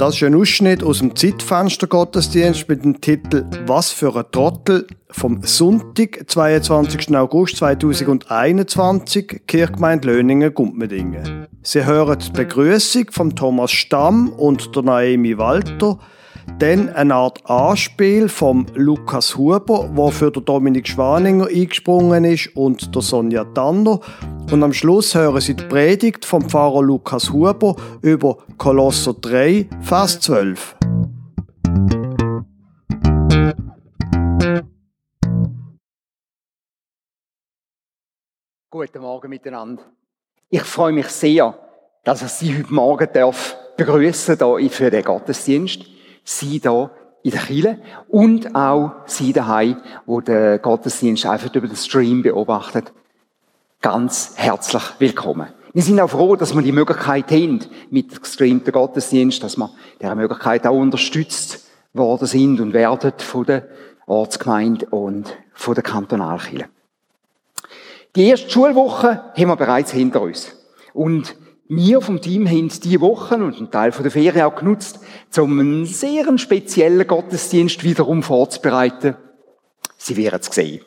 Das ist ein Ausschnitt aus dem Zeitfenster Gottesdienst mit dem Titel Was für ein Trottel vom Sonntag, 22. August 2021, Kirchgemeinde Löningen, Gumpmedingen. Sie hören die Begrüßung von Thomas Stamm und der Naomi Walter, dann eine Art Anspiel vom Lukas Huber, der für Dominik Schwaninger eingesprungen ist, und der Sonja Tanner. Und am Schluss hören Sie die Predigt vom Pfarrer Lukas Huber über Kolosser 3, Vers 12. Guten Morgen miteinander. Ich freue mich sehr, dass ich Sie heute Morgen darf begrüßen hier für den Gottesdienst. Sie hier in der Kirche und auch Sie daheim, wo der Gottesdienst einfach über den Stream beobachtet. Ganz herzlich willkommen. Wir sind auch froh, dass wir die Möglichkeit haben, mit gestreamten Gottesdienst, dass wir dieser Möglichkeit auch unterstützt worden sind und werden von der Ortsgemeinde und von der Kantonalkirche. Die erste Schulwoche haben wir bereits hinter uns. Und wir vom Team haben diese Woche und einen Teil der Ferien auch genutzt, um einen sehr speziellen Gottesdienst wiederum vorzubereiten. Sie werden es sehen.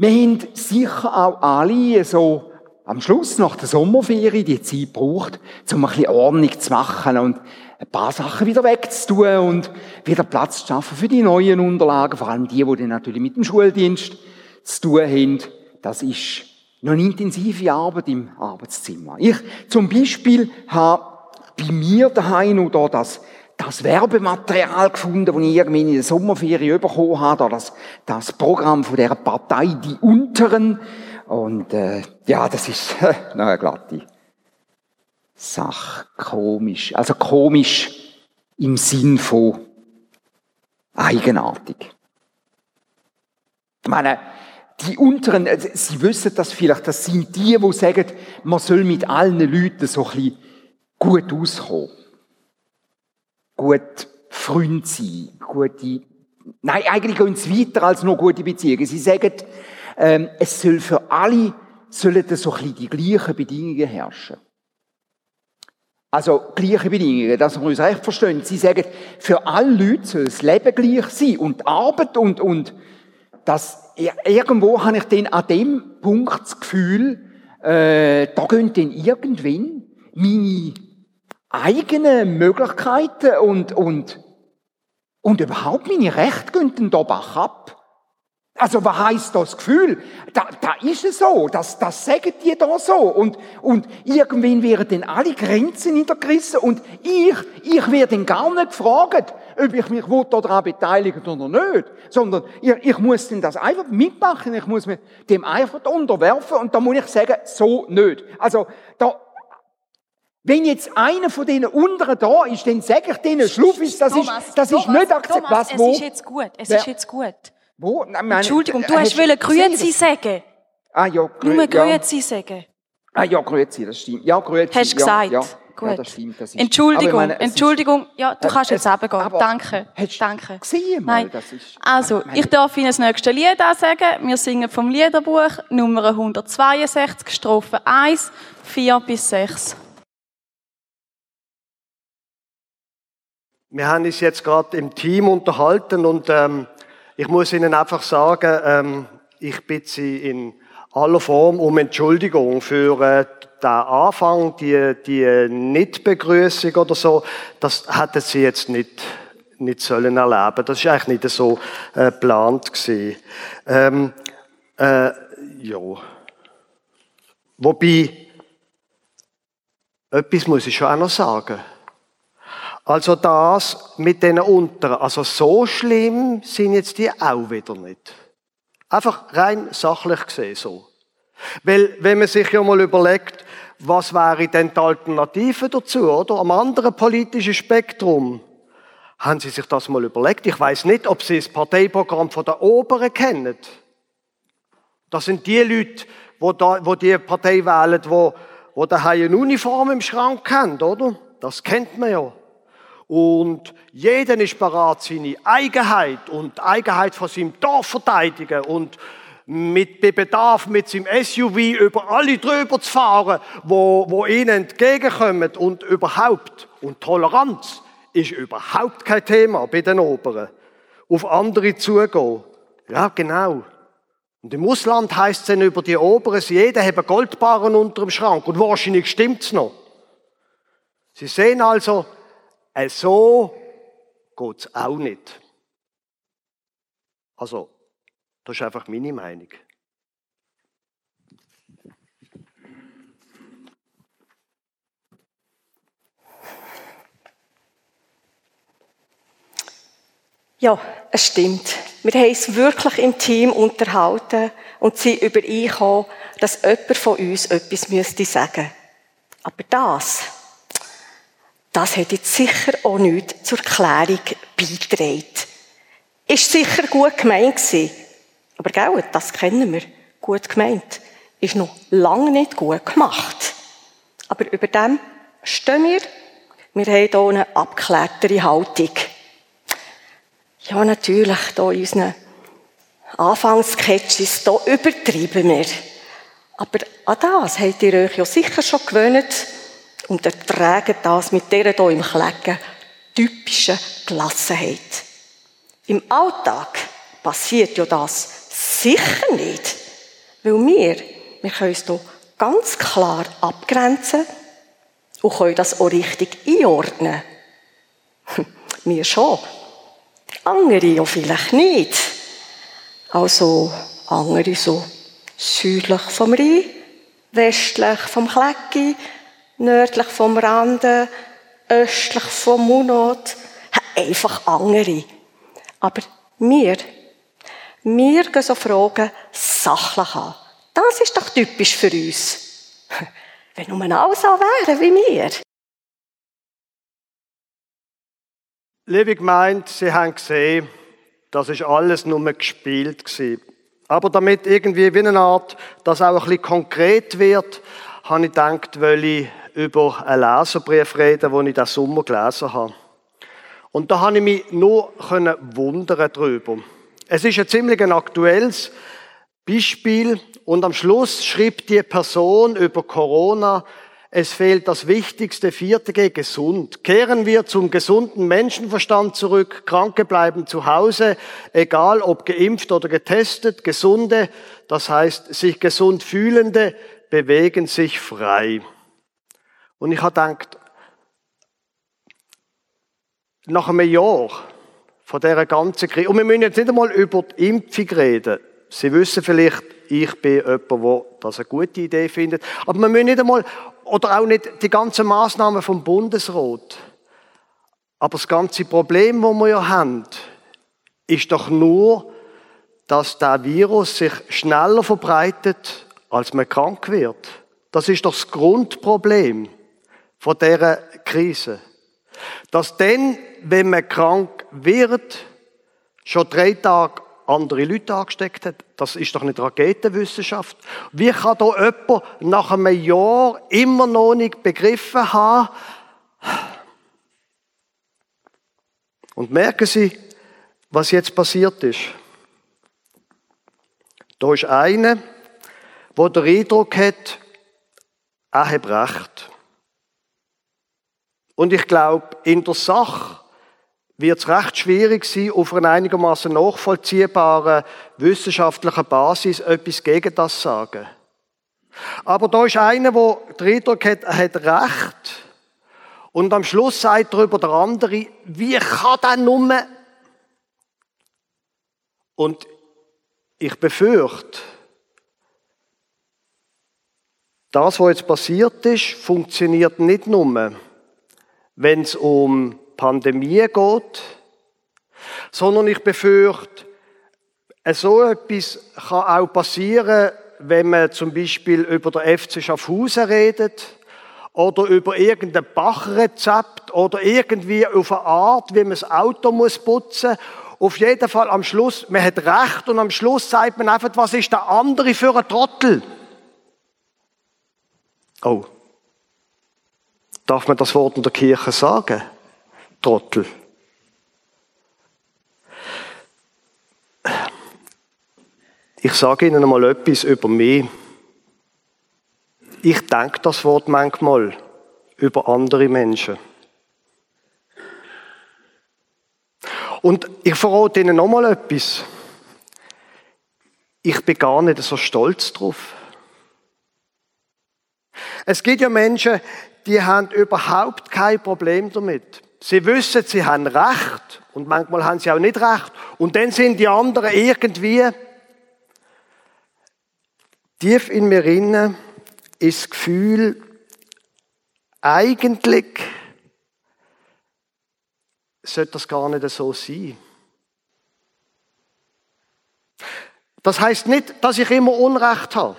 Wir haben sicher auch alle so am Schluss nach der Sommerferie die Zeit gebraucht, um ein bisschen Ordnung zu machen und ein paar Sachen wieder wegzutun und wieder Platz zu schaffen für die neuen Unterlagen, vor allem die, die dann natürlich mit dem Schuldienst zu tun haben. Das ist noch eine intensive Arbeit im Arbeitszimmer. Ich zum Beispiel habe bei mir daheim noch da das, das Werbematerial gefunden, das ich irgendwie in der Sommerferien bekommen habe, das, das Programm von der Partei Die Unteren. Und äh, ja, das ist äh, eine glatte Sache, komisch. Also komisch im Sinn von eigenartig. Ich meine, die unteren, äh, Sie wissen das vielleicht, das sind die, die sagen, man soll mit allen Leuten so ein bisschen gut auskommen. Gut Freund sein, gute, nein, eigentlich gehen sie weiter als nur gute Beziehungen. Sie sagen, ähm, es soll für alle, sollen so ein bisschen die gleichen Bedingungen herrschen. Also, gleiche Bedingungen, dass wir uns recht verstehen. Sie sagen, für alle Leute soll das Leben gleich sein und die Arbeit und, und, das irgendwo habe ich dann an dem Punkt das Gefühl, äh, da gehen dann irgendwann meine eigenen Möglichkeiten und, und, und überhaupt meine Rechte dann da bach ab. Also, was heisst das Gefühl? Da, da ist es so, das, das sagen die da so. Und, und irgendwann werden dann alle Grenzen niedergerissen und ich, ich werde dann gar nicht gefragt, ob ich mich daran beteiligen oder nicht, sondern ich, ich muss dann das einfach mitmachen, ich muss mich dem einfach unterwerfen und da muss ich sagen, so nicht. Also, da, wenn jetzt einer von denen unteren da ist, dann sage ich denen, Schluffis, das Thomas, ist, das Thomas, ist nicht akzeptabel. Was, wo? Es ist jetzt gut, es Wer? ist jetzt gut. Wo? Nein, Entschuldigung, du äh, hast wollen Grüezi sagen. Ah ja, grü Nur ja. Grüezi sagen. Ah ja, Grüezi, das stimmt. Ja, Grüezi. Hast du ja, gesagt? Ja, Gut. ja, das stimmt. Das ist, Entschuldigung, meine, Entschuldigung. Ja, du Äh, kannst jetzt es- runtergehen. aber- Danke. Hast Danke. gesehen mal, Nein. das ist- Also, meine- ich darf Ihnen das nächste Lied ansagen. Wir singen vom Liederbuch Nummer 162, Strophe 1, 4 bis 6. Wir haben uns jetzt gerade im Team unterhalten und ähm, ich muss Ihnen einfach sagen, ähm, ich bitte Sie in aller Form um Entschuldigung für äh, den Anfang, die, die Nichtbegrüßung oder so. Das hätten Sie jetzt nicht nicht sollen erleben. Das ist eigentlich nicht so äh, geplant gewesen. Ähm, äh, ja. Wobei, etwas muss ich schon auch noch sagen. Also das mit den unteren, also so schlimm sind jetzt die auch wieder nicht. Einfach rein sachlich gesehen so. Weil, wenn man sich ja mal überlegt, was wäre denn die Alternative dazu, oder? Am anderen politischen Spektrum. Haben Sie sich das mal überlegt? Ich weiß nicht, ob Sie das Parteiprogramm von der Oberen kennen. Das sind die Leute, wo, da, wo die Partei wählen, wo, wo daheim eine Uniform im Schrank haben, oder? Das kennt man ja. Und jeder ist bereit, seine Eigenheit und die Eigenheit von seinem Dorf verteidigen und mit Bedarf mit seinem SUV über alle drüber zu fahren, wo, wo ihnen entgegenkommen und überhaupt. Und Toleranz ist überhaupt kein Thema bei den Oberen. Auf andere zugehen. Ja, genau. Und im Ausland heißt es dann über die Oberen, jeder hat Goldbarren unter dem Schrank. Und wahrscheinlich stimmt's noch. Sie sehen also, äh, so geht's auch nicht. Also, das ist einfach meine Meinung. Ja, es stimmt. Wir haben es wirklich im Team unterhalten und sind übereingekommen, dass jemand von uns etwas müsste sagen. Aber das, das hat jetzt sicher auch nichts zur Klärung beigetragen. Ist sicher gut gemeint gewesen. Aber gell, das kennen wir. Gut gemeint. Ist noch lange nicht gut gemacht. Aber über dem stehen wir. Wir haben hier eine abgeklärtere Haltung. Ja, natürlich, hier in unseren Anfangssketches, hier übertreiben wir. Aber an das habt ihr euch ja sicher schon gewöhnt und ertragen das mit dieser hier im Klecken typischen Gelassenheit. Im Alltag passiert ja das sicher nicht, weil wir, wir können uns hier ganz klar abgrenzen und können das auch richtig einordnen. Wir schon. Andere ja vielleicht nicht. Also andere so südlich vom Rhein, westlich vom Klecki, nördlich vom Rande, östlich vom Munot. Einfach andere. Aber wir, wir gehen so Fragen sachlich an. Das ist doch typisch für uns. Wenn nur alle so wären wie wir. Liebe Gemeinde, Sie haben gesehen, das ist alles nur gespielt gewesen. Aber damit irgendwie wie eine Art, dass auch ein bisschen konkret wird, habe ich gedacht, weil ich über einen Leserbrief reden, den ich diesen Sommer gelesen habe. Und da habe ich mich nur wundern darüber. Es ist ein ziemlich aktuelles Beispiel und am Schluss schrieb die Person über Corona, es fehlt das wichtigste vierte G, gesund. Kehren wir zum gesunden Menschenverstand zurück. Kranke bleiben zu Hause, egal ob geimpft oder getestet. Gesunde, das heißt sich gesund fühlende, bewegen sich frei. Und ich habe gedacht, nach einem Jahr von dieser ganzen Krise, und wir müssen jetzt nicht einmal über die Impfung reden. Sie wissen vielleicht, ich bin jemand, der das eine gute Idee findet. Aber wir müssen nicht einmal oder auch nicht die ganzen Maßnahmen vom Bundesrat. Aber das ganze Problem, das wir ja haben, ist doch nur, dass der Virus sich schneller verbreitet, als man krank wird. Das ist doch das Grundproblem von dieser Krise. Dass dann, wenn man krank wird, schon drei Tage andere Leute angesteckt hat. Das ist doch nicht Raketenwissenschaft. Wie kann da jemand nach einem Jahr immer noch nicht begriffen haben? Und merken Sie, was jetzt passiert ist. Da ist einer, der den Eindruck hat, er hat recht. Und ich glaube, in der Sache wird es recht schwierig sein, auf einer einigermaßen nachvollziehbaren wissenschaftlichen Basis etwas gegen das zu sagen. Aber da ist einer, der den Eindruck hat, er hat Recht. Und am Schluss sagt er über der andere, wie kann der nur? Und ich befürchte, das, was jetzt passiert ist, funktioniert nicht nur, wenn es um Pandemie geht, sondern ich befürchte, so etwas kann auch passieren, wenn man zum Beispiel über den FC Schaffhausen redet oder über irgendein Bachrezept oder irgendwie auf eine Art, wie man das Auto muss putzen. Auf jeden Fall am Schluss, man hat recht und am Schluss sagt man einfach, was ist der andere für ein Trottel? Oh. Darf man das Wort in der Kirche sagen? Trottel. Ich sage Ihnen einmal etwas über mich. Ich denke das Wort manchmal über andere Menschen. Und ich verrate Ihnen nochmal etwas. Ich bin gar nicht so stolz drauf. Es gibt ja Menschen, die haben überhaupt kein Problem damit. Sie wissen, sie haben Recht und manchmal haben sie auch nicht Recht. Und dann sind die anderen irgendwie tief in mir inne ist das Gefühl, eigentlich sollte das gar nicht so sein. Das heißt nicht, dass ich immer Unrecht habe.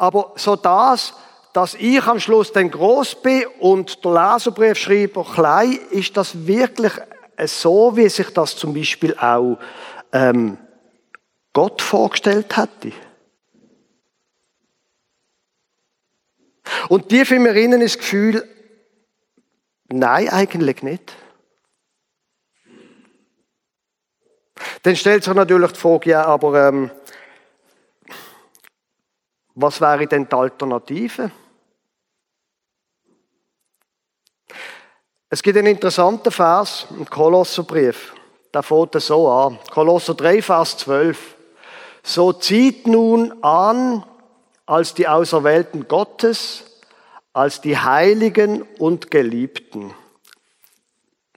Aber so das, dass ich am Schluss dann groß bin und der Leserbriefschreiber klein, ist das wirklich so, wie sich das zum Beispiel auch ähm, Gott vorgestellt hätte. Und tief in mir innen ist das Gefühl, nein, eigentlich nicht. Dann stellt sich natürlich die Frage, ja, aber ähm, was wäre denn die Alternative? Es gibt einen interessanten Vers im Kolosserbrief. Da fängt so an. Kolosser 3, Vers 12. So zieht nun an als die Auserwählten Gottes, als die Heiligen und Geliebten.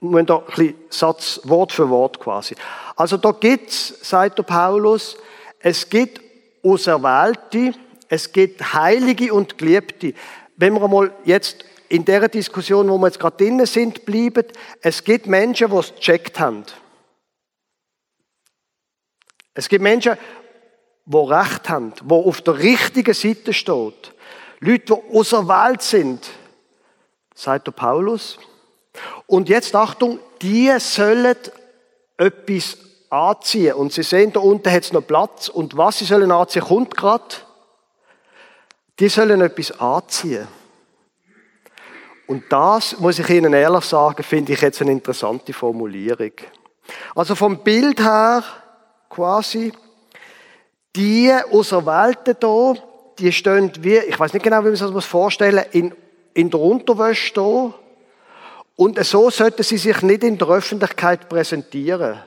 Nur da ein bisschen Satz, Wort für Wort quasi. Also da gibt's, sagt der Paulus, es gibt Auserwählte, es gibt Heilige und Geliebte. Wenn wir mal jetzt in der Diskussion, wo wir jetzt gerade drinnen sind, bleiben, es gibt Menschen, die es gecheckt haben. Es gibt Menschen, die Recht haben, die auf der richtigen Seite steht. Leute, die außer Welt sind, sagt der Paulus. Und jetzt Achtung, die sollen etwas anziehen. Und Sie sehen, da unten hat es noch Platz. Und was sie sollen anziehen, kommt gerade. Die sollen etwas anziehen. Und das, muss ich Ihnen ehrlich sagen, finde ich jetzt eine interessante Formulierung. Also vom Bild her quasi, die Auserwählten hier, die stehen wie, ich weiß nicht genau, wie man sich das vorstellen in, in der Unterwäsche hier. Und so sollten sie sich nicht in der Öffentlichkeit präsentieren.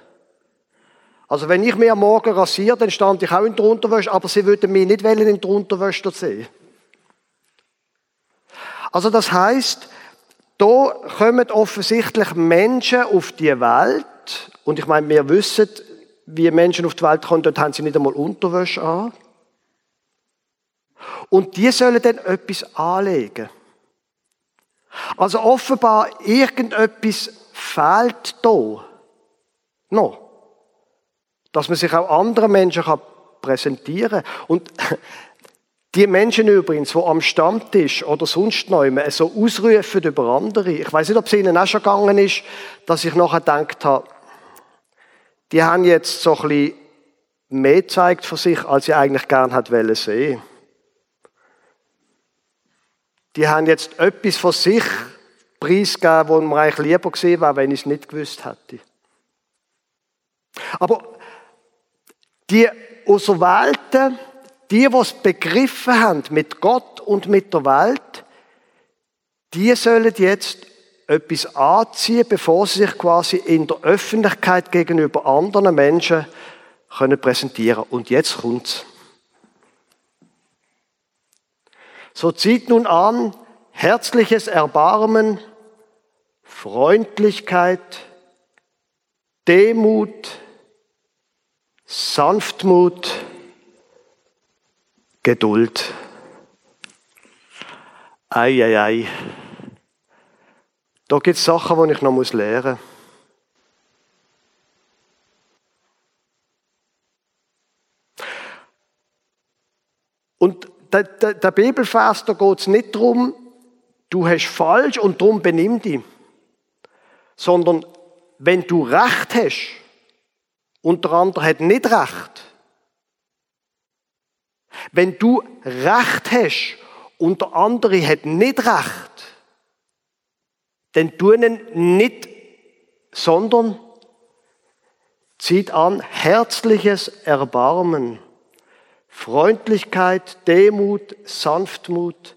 Also wenn ich mir am Morgen rasiere, dann stand ich auch in der Unterwäsche, aber sie würden mich nicht in der Unterwäsche sehen. Also das heißt, da kommen offensichtlich Menschen auf die Welt, und ich meine, wir wissen, wie Menschen auf die Welt kommen, dort haben sie nicht einmal Unterwäsche an. Und die sollen dann etwas anlegen. Also offenbar irgendetwas fehlt da. Noch. Dass man sich auch anderen Menschen präsentieren kann. Und die Menschen übrigens, die am Stammtisch oder sonst noch immer so ausrufen über andere, ich weiß nicht, ob es ihnen auch schon gegangen ist, dass ich nachher gedacht habe, die haben jetzt so ein bisschen mehr gezeigt von sich, als sie eigentlich gern hat sehen. Die haben jetzt etwas von sich preisgegeben, wo man eigentlich lieber gesehen wäre, wenn ich es nicht gewusst hätte. Aber die Auserwählten, die, es begriffen haben mit Gott und mit der Welt, die sollen jetzt etwas anziehen, bevor sie sich quasi in der Öffentlichkeit gegenüber anderen Menschen können präsentieren. Und jetzt kommt's. So zieht nun an herzliches Erbarmen, Freundlichkeit, Demut, Sanftmut, Geduld. Ei, ei, ei. Da gibt es Sachen, die ich noch lernen muss. Und der, der, der Bibelvers, da geht es nicht darum, du hast falsch und darum benimm dich. Sondern wenn du Recht hast und der andere hat nicht Recht, wenn du Recht hast und der andere hat nicht Recht, dann tun ihn nicht, sondern zieht an herzliches Erbarmen, Freundlichkeit, Demut, Sanftmut,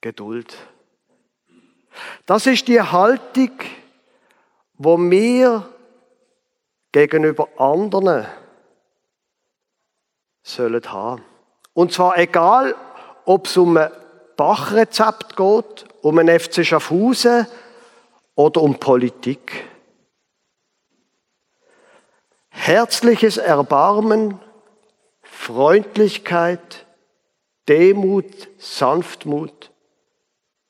Geduld. Das ist die Haltung, wo wir gegenüber anderen sollen haben. Und zwar egal, ob es um ein Bachrezept geht, um ein FC Schaffhausen oder um Politik. Herzliches Erbarmen, Freundlichkeit, Demut, Sanftmut,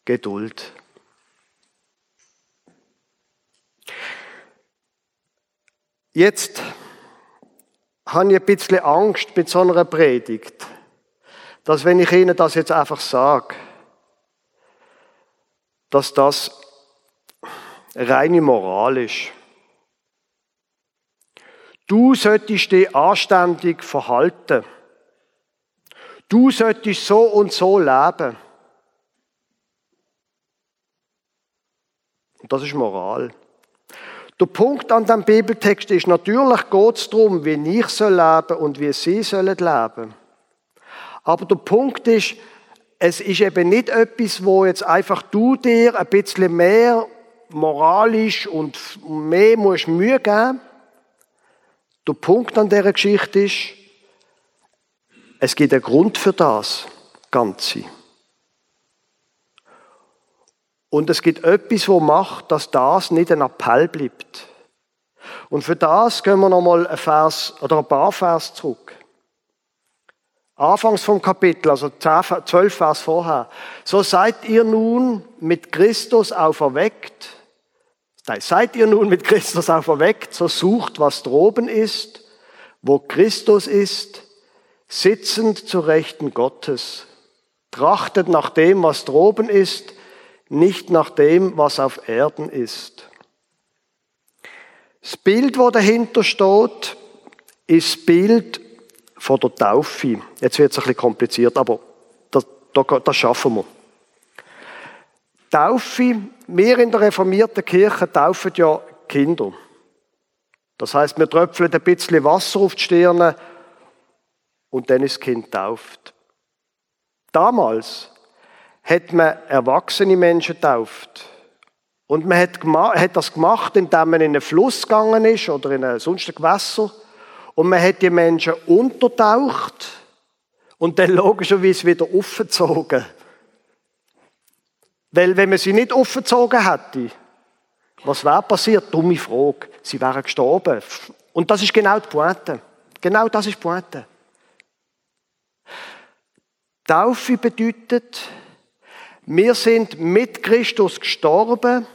Geduld. Jetzt habe ich ein bisschen Angst mit so einer Predigt, dass wenn ich Ihnen das jetzt einfach sage, dass das reine Moral ist. Du solltest dich anständig verhalten. Du solltest so und so leben. Und das ist Moral. Der Punkt an dem Bibeltext ist, natürlich geht es darum, wie ich soll leben und wie sie sollen leben. Aber der Punkt ist, es ist eben nicht etwas, wo jetzt einfach du dir ein bisschen mehr moralisch und mehr musst Mühe geben. Der Punkt an dieser Geschichte ist, es gibt einen Grund für das Ganze. Und es gibt etwas, wo macht, dass das nicht ein Appell bleibt. Und für das gehen wir nochmal ein Vers oder ein paar Vers zurück. Anfangs vom Kapitel, also 12 Vers vorher. So seid ihr nun mit Christus auferweckt. Seid ihr nun mit Christus auferweckt, so sucht, was droben ist, wo Christus ist, sitzend zu Rechten Gottes. Trachtet nach dem, was droben ist, nicht nach dem, was auf Erden ist. Das Bild, wo dahinter steht, ist das Bild von der Taufe. Jetzt wird es ein bisschen kompliziert, aber das, das schaffen wir. Taufe, wir in der reformierten Kirche taufen ja Kinder. Das heißt, wir tröpfeln ein bisschen Wasser auf die Stirne und dann ist das Kind tauft. Damals hat man erwachsene Menschen tauft. Und man hat, hat, das gemacht, indem man in einen Fluss gegangen ist oder in ein sonstiges Gewässer. Und man hat die Menschen untertaucht und dann logischerweise wieder aufgezogen. Weil wenn man sie nicht aufgezogen hätte, was wäre passiert? Dumme Frage. Sie wären gestorben. Und das ist genau die Pointe. Genau das ist die Pointe. Taufe bedeutet, wir sind mit Christus gestorben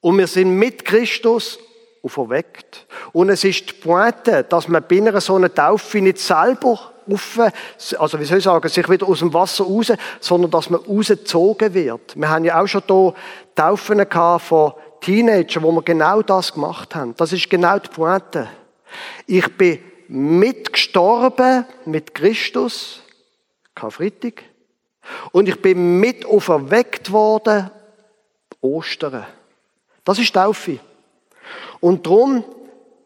und wir sind mit Christus auferweckt. Und es ist die Pointe, dass man bei einer so einer Taufe nicht selber auf, also wie soll ich sagen, sich wieder aus dem Wasser raus, sondern dass man rausgezogen wird. Wir haben ja auch schon hier Taufen von Teenagern, wo wir genau das gemacht haben. Das ist genau die Pointe. Ich bin mitgestorben mit Christus, Karfreitag, und ich bin mit auferweckt worden, Ostern. Das ist Taufe. Und drum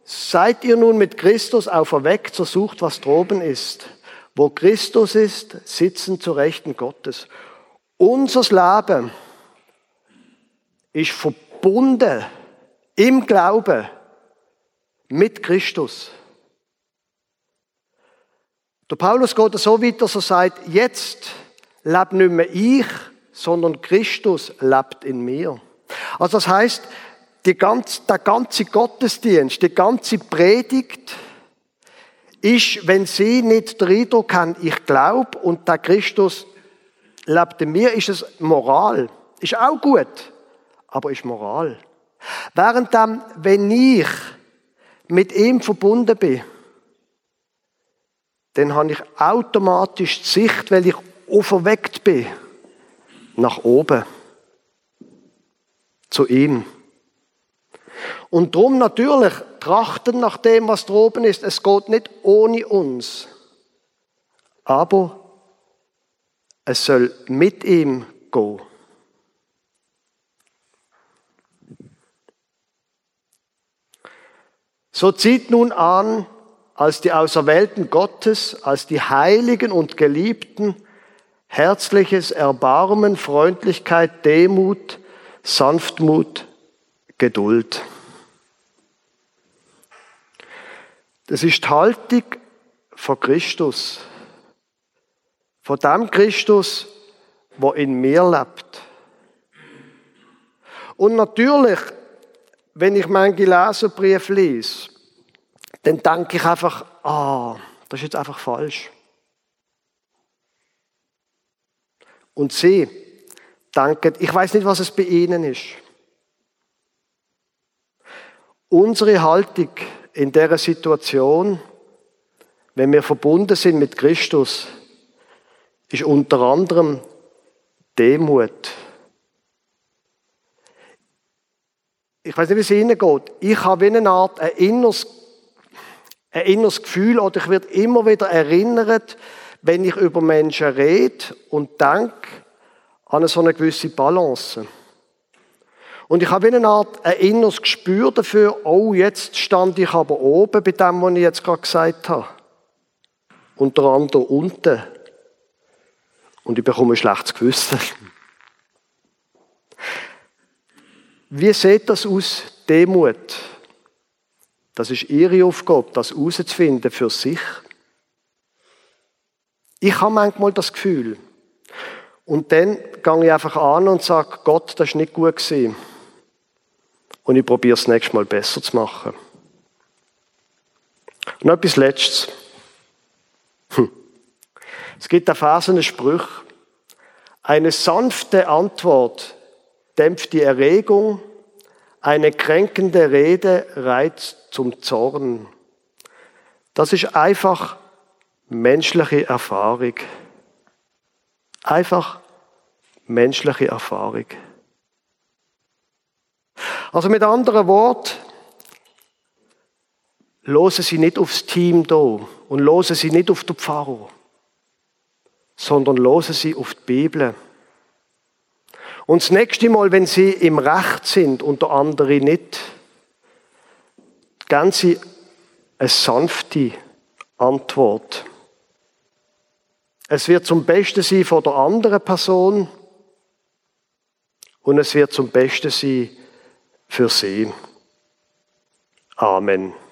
seid ihr nun mit Christus auferweckt, so sucht, was droben ist. Wo Christus ist, sitzen zu Rechten Gottes. Unser Leben ist verbunden im Glauben mit Christus. Der Paulus geht so weit, dass er sagt, jetzt lebt nicht mehr ich, sondern Christus lebt in mir. Also das heißt, die ganze, der ganze Gottesdienst, die ganze Predigt ist, wenn Sie nicht den Eindruck haben, ich glaube und der Christus lebt in mir, ist es Moral. Ist auch gut, aber ist Moral. Während dann, wenn ich mit ihm verbunden bin, dann habe ich automatisch die Sicht, weil ich auferweckt bin, nach oben. Zu ihm. Und drum natürlich trachten nach dem, was droben ist. Es geht nicht ohne uns. Aber es soll mit ihm gehen. So zieht nun an, als die Auserwählten Gottes, als die Heiligen und Geliebten, herzliches Erbarmen, Freundlichkeit, Demut, Sanftmut, Geduld. Das ist die Haltung von Christus. Von dem Christus, wo in mir lebt. Und natürlich, wenn ich meinen Leserbrief lese, dann denke ich einfach, ah, das ist jetzt einfach falsch. Und sie denken, ich weiß nicht, was es bei ihnen ist. Unsere Haltung in der Situation, wenn wir verbunden sind mit Christus, ist unter anderem Demut. Ich weiß nicht, wie es Ihnen geht. Ich habe wie eine Art ein inneres, ein inneres Gefühl oder ich werde immer wieder erinnert, wenn ich über Menschen rede und denke an so eine gewisse Balance. Und ich habe eine Art ein inneres Gespür dafür, oh, jetzt stand ich aber oben bei dem, was ich jetzt gerade gesagt habe. Unter anderem unten. Und ich bekomme ein schlechtes Gewissen. Wie sieht das aus, Demut? Das ist Ihre Aufgabe, das herauszufinden für sich. Ich habe manchmal das Gefühl. Und dann gehe ich einfach an und sage, Gott, das ist nicht gut gewesen. Und ich probiere es nächstes Mal besser zu machen. Und noch etwas Letztes. Hm. Es gibt da Phasen Spruch. Eine sanfte Antwort dämpft die Erregung, eine kränkende Rede reizt zum Zorn. Das ist einfach menschliche Erfahrung. Einfach menschliche Erfahrung. Also mit anderen Worten, losen Sie nicht aufs Team da und losen Sie nicht auf den Pfarrer, sondern losen Sie auf die Bibel. Und das nächste Mal, wenn Sie im Recht sind und der andere nicht, geben Sie eine sanfte Antwort. Es wird zum Besten sein von der anderen Person und es wird zum Besten sein für Sie. Amen.